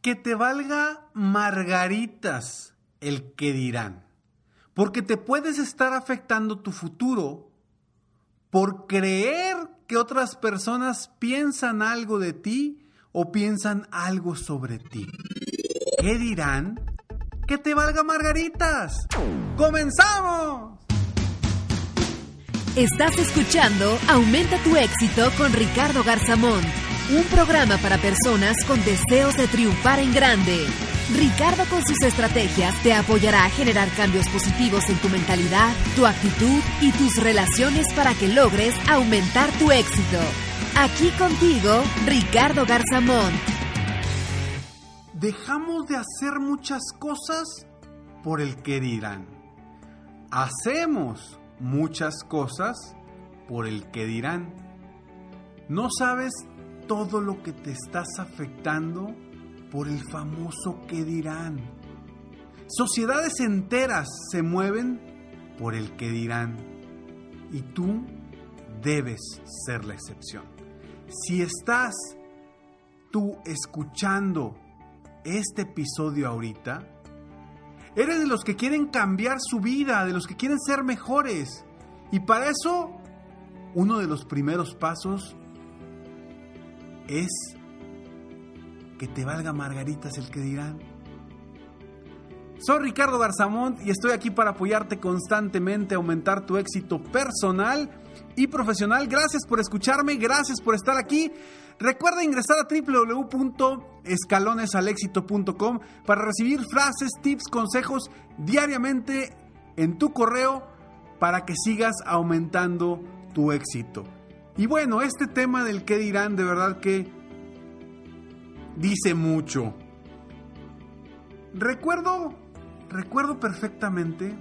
Que te valga margaritas el que dirán. Porque te puedes estar afectando tu futuro por creer que otras personas piensan algo de ti o piensan algo sobre ti. ¿Qué dirán? Que te valga margaritas. ¡Comenzamos! Estás escuchando Aumenta tu éxito con Ricardo Garzamón, un programa para personas con deseos de triunfar en grande. Ricardo con sus estrategias te apoyará a generar cambios positivos en tu mentalidad, tu actitud y tus relaciones para que logres aumentar tu éxito. Aquí contigo, Ricardo Garzamón. Dejamos de hacer muchas cosas por el que dirán. Hacemos muchas cosas por el que dirán. No sabes todo lo que te estás afectando por el famoso que dirán. Sociedades enteras se mueven por el que dirán. Y tú debes ser la excepción. Si estás tú escuchando este episodio ahorita, Eres de los que quieren cambiar su vida, de los que quieren ser mejores. Y para eso, uno de los primeros pasos es que te valga margaritas el que dirán. Soy Ricardo Garzamont y estoy aquí para apoyarte constantemente, aumentar tu éxito personal y profesional. Gracias por escucharme, gracias por estar aquí. Recuerda ingresar a www.escalonesalexito.com para recibir frases, tips, consejos diariamente en tu correo para que sigas aumentando tu éxito. Y bueno, este tema del qué dirán, de verdad que dice mucho. Recuerdo, recuerdo perfectamente,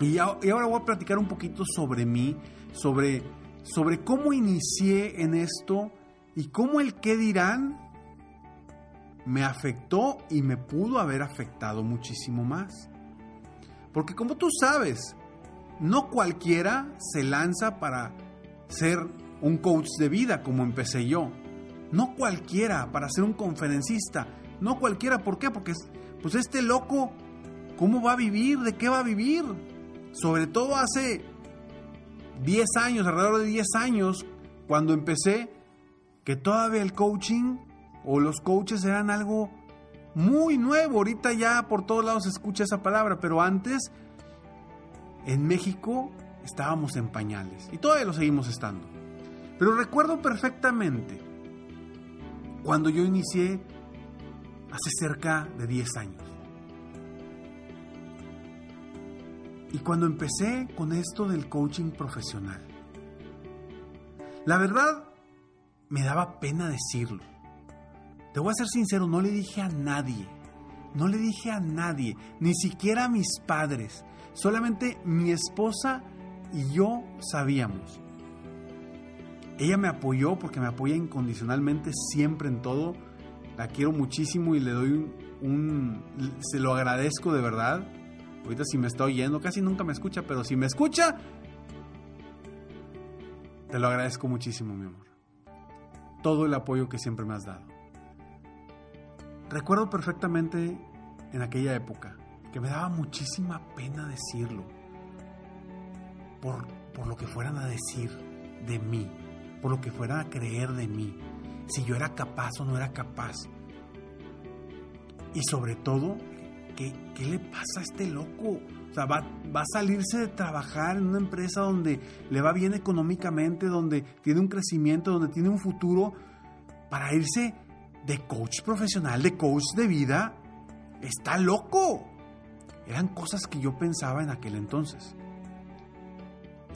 y, ahora voy a platicar un poquito sobre mí, sobre, sobre cómo inicié en esto y cómo el qué dirán me afectó y me pudo haber afectado muchísimo más. Porque como tú sabes, no cualquiera se lanza para ser un coach de vida como empecé yo. No cualquiera para ser un conferencista. No cualquiera, ¿por qué? Porque pues este loco, ¿cómo va a vivir? ¿De qué va a vivir? Sobre todo hace 10 años, alrededor de 10 años, cuando empecé, que todavía el coaching o los coaches eran algo muy nuevo. Ahorita ya por todos lados se escucha esa palabra, pero antes en México estábamos en pañales y todavía lo seguimos estando. Pero recuerdo perfectamente cuando yo inicié hace cerca de 10 años. Y cuando empecé con esto del coaching profesional. La verdad, me daba pena decirlo. Te voy a ser sincero, no le dije a nadie. No le dije a nadie, ni siquiera a mis padres. Solamente mi esposa y yo sabíamos. Ella me apoyó porque me apoya incondicionalmente siempre en todo. La quiero muchísimo y le doy un, se lo agradezco de verdad. Ahorita si me está oyendo, casi nunca me escucha, pero si me escucha, te lo agradezco muchísimo, mi amor todo el apoyo que siempre me has dado. Recuerdo perfectamente en aquella época que me daba muchísima pena decirlo por, por lo que fueran a decir de mí, por lo que fueran a creer de mí, si yo era capaz o no era capaz. Y sobre todo, ¿qué, qué le pasa a este loco? O sea, va, va, a salirse de trabajar en una empresa donde le va bien económicamente, donde tiene un crecimiento, donde tiene un futuro, para irse de coach profesional, de coach de vida. Está loco. Eran cosas que yo pensaba en aquel entonces.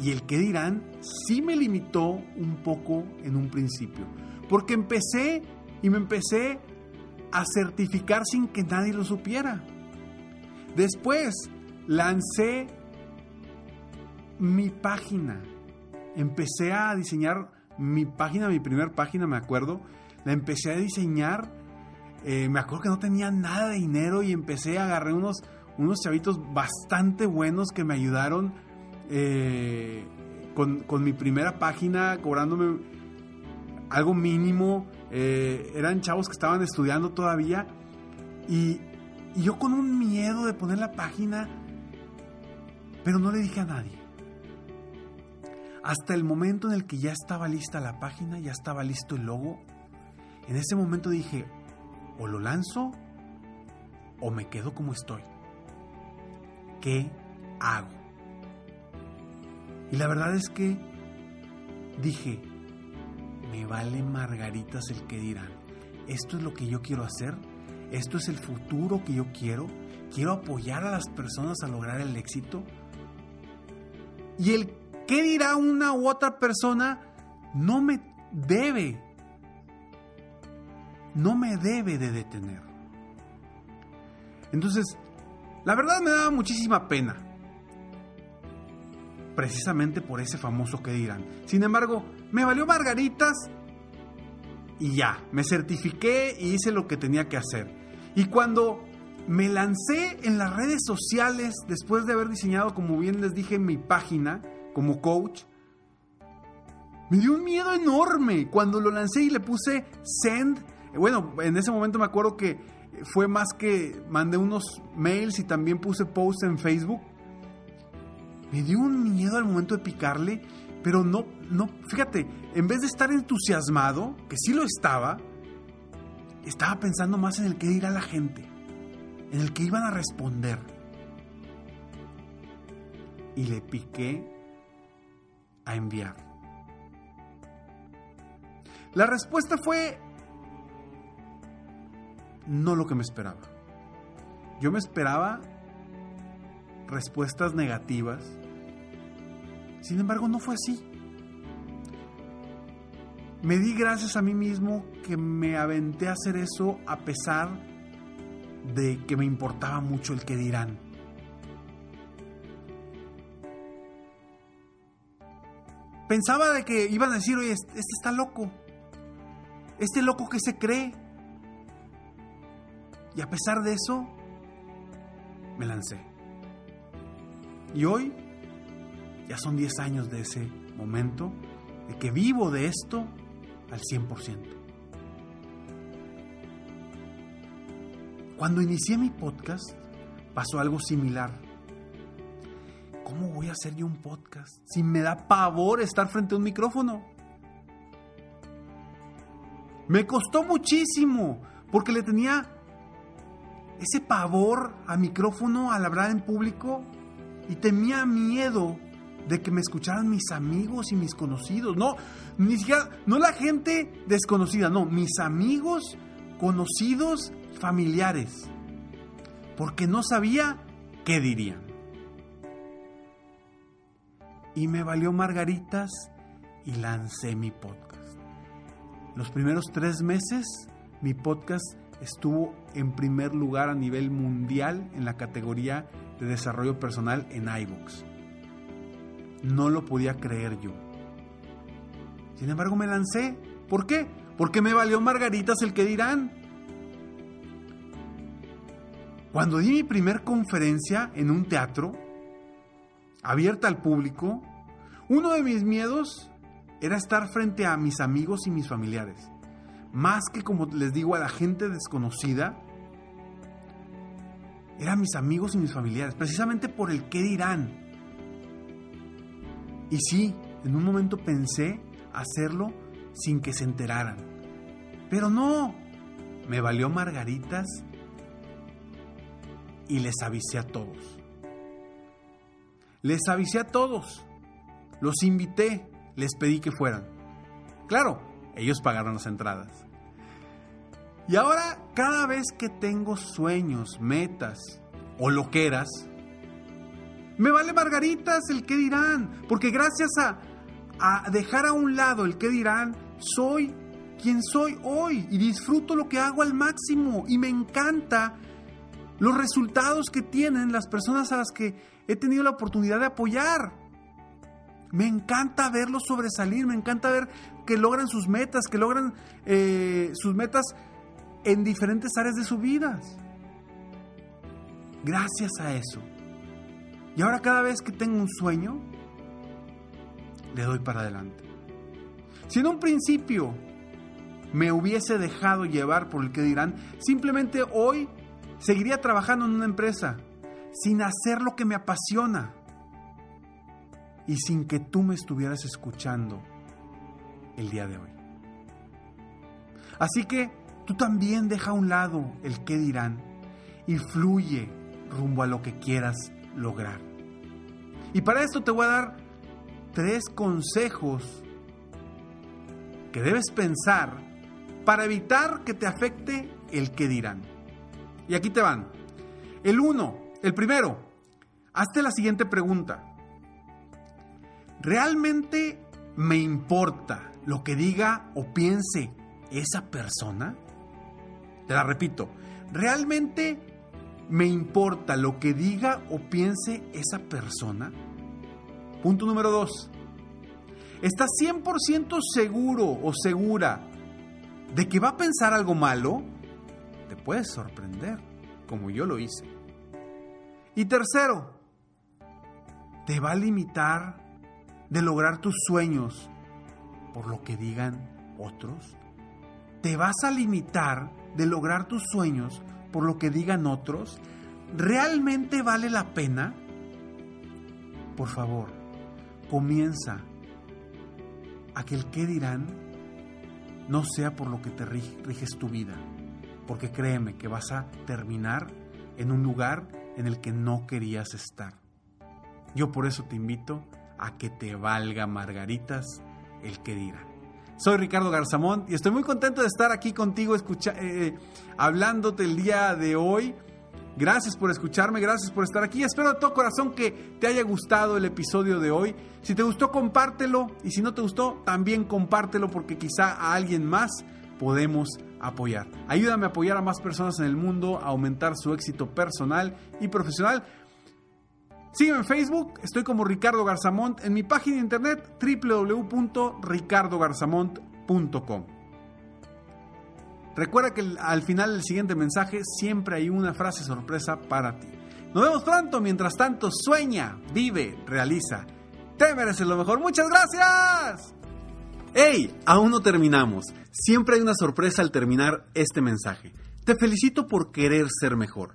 Y el que dirán sí me limitó un poco en un principio. Porque empecé y me empecé a certificar sin que nadie lo supiera. Después lancé mi página. Empecé a diseñar mi página, mi primera página, me acuerdo. La empecé a diseñar. Eh, me acuerdo que no tenía nada de dinero y empecé a agarrar unos, unos chavitos bastante buenos que me ayudaron eh, con, con, mi primera página, cobrándome algo mínimo. Eh, eran chavos que estaban estudiando todavía. Y, y yo con un miedo de poner la página, pero no le dije a nadie. Hasta el momento en el que ya estaba lista la página, ya estaba listo el logo, en ese momento dije, o lo lanzo o me quedo como estoy. ¿Qué hago? Y la verdad es que dije, me vale margaritas el que dirán. Esto es lo que yo quiero hacer. Esto es el futuro que yo quiero. Quiero apoyar a las personas a lograr el éxito. Y el qué dirá una u otra persona no me debe, no me debe de detener. Entonces, la verdad me daba muchísima pena precisamente por ese famoso que dirán. Sin embargo, me valió margaritas y ya, me certifiqué y hice lo que tenía que hacer. Y cuando me lancé en las redes sociales, después de haber diseñado, como bien les dije, mi página como coach, me dio un miedo enorme cuando lo lancé y le puse send. Bueno, en ese momento me acuerdo que fue más que mandé unos mails y también puse posts en Facebook me dio un miedo al momento de picarle, pero no, no, fíjate, en vez de estar entusiasmado, que sí lo estaba, estaba pensando más en el que dirá la gente, en el que iban a responder. Y le piqué a enviar. La respuesta fue no lo que me esperaba. Yo me esperaba respuestas negativas. Sin embargo, no fue así. Me di gracias a mí mismo que me aventé a hacer eso a pesar de que me importaba mucho el que dirán. Pensaba de que iban a decir, oye, este, este está loco. Este loco que se cree. Y a pesar de eso, me lancé. Y hoy ya son 10 años de ese momento, de que vivo de esto al 100%. Cuando inicié mi podcast pasó algo similar. ¿Cómo voy a hacer yo un podcast si me da pavor estar frente a un micrófono? Me costó muchísimo porque le tenía ese pavor a micrófono al hablar en público y temía miedo de que me escucharan mis amigos y mis conocidos. No, ni siquiera, no la gente desconocida, no, mis amigos, conocidos, familiares. Porque no sabía qué dirían. Y me valió margaritas y lancé mi podcast. Los primeros tres meses mi podcast estuvo en primer lugar a nivel mundial en la categoría de desarrollo personal en iVoox. No lo podía creer yo. Sin embargo, me lancé. ¿Por qué? Porque me valió margaritas el que dirán. Cuando di mi primer conferencia en un teatro, abierta al público, uno de mis miedos era estar frente a mis amigos y mis familiares. Más que, como les digo, a la gente desconocida, eran mis amigos y mis familiares, precisamente por el qué dirán. Y sí, en un momento pensé hacerlo sin que se enteraran. Pero no, me valió margaritas y les avisé a todos. Les avisé a todos. Los invité, les pedí que fueran. Claro, ellos pagaron las entradas. Y ahora, cada vez que tengo sueños, metas o loqueras, me vale margaritas el que dirán, porque gracias a, a dejar a un lado el que dirán, soy quien soy hoy y disfruto lo que hago al máximo y me encanta los resultados que tienen las personas a las que he tenido la oportunidad de apoyar. Me encanta verlos sobresalir, me encanta ver que logran sus metas, que logran eh, sus metas en diferentes áreas de su vida. Gracias a eso. Y ahora cada vez que tengo un sueño, le doy para adelante. Si en un principio me hubiese dejado llevar por el que dirán, simplemente hoy seguiría trabajando en una empresa sin hacer lo que me apasiona y sin que tú me estuvieras escuchando el día de hoy. Así que tú también deja a un lado el qué dirán y fluye rumbo a lo que quieras lograr. Y para esto te voy a dar tres consejos que debes pensar para evitar que te afecte el qué dirán. Y aquí te van. El uno, el primero, hazte la siguiente pregunta. ¿Realmente me importa lo que diga o piense esa persona? Te la repito, ¿realmente me importa lo que diga o piense esa persona? Punto número dos. ¿Estás 100% seguro o segura de que va a pensar algo malo? Te puedes sorprender, como yo lo hice. Y tercero, ¿te va a limitar de lograr tus sueños por lo que digan otros? ¿Te vas a limitar de lograr tus sueños por lo que digan otros? ¿Realmente vale la pena? Por favor, comienza a que el qué dirán no sea por lo que te riges tu vida, porque créeme que vas a terminar en un lugar en el que no querías estar. Yo por eso te invito a que te valga margaritas el que dirá. Soy Ricardo Garzamón y estoy muy contento de estar aquí contigo escucha, eh, hablándote el día de hoy. Gracias por escucharme, gracias por estar aquí. Espero de todo corazón que te haya gustado el episodio de hoy. Si te gustó, compártelo. Y si no te gustó, también compártelo porque quizá a alguien más podemos apoyar. Ayúdame a apoyar a más personas en el mundo, a aumentar su éxito personal y profesional. Sígueme en Facebook, estoy como Ricardo Garzamont, en mi página de internet www.ricardogarzamont.com. Recuerda que al final del siguiente mensaje siempre hay una frase sorpresa para ti. Nos vemos pronto, mientras tanto sueña, vive, realiza. Te mereces lo mejor. Muchas gracias. ¡Hey! Aún no terminamos. Siempre hay una sorpresa al terminar este mensaje. Te felicito por querer ser mejor.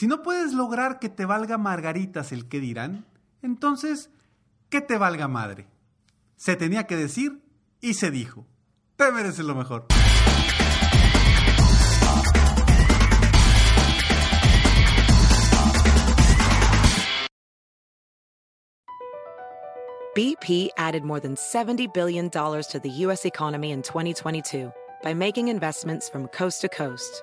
Si no puedes lograr que te valga margaritas el que dirán, entonces, que te valga madre. Se tenía que decir y se dijo. Te mereces lo mejor. BP added more than $70 billion to the U.S. economy in 2022 by making investments from coast to coast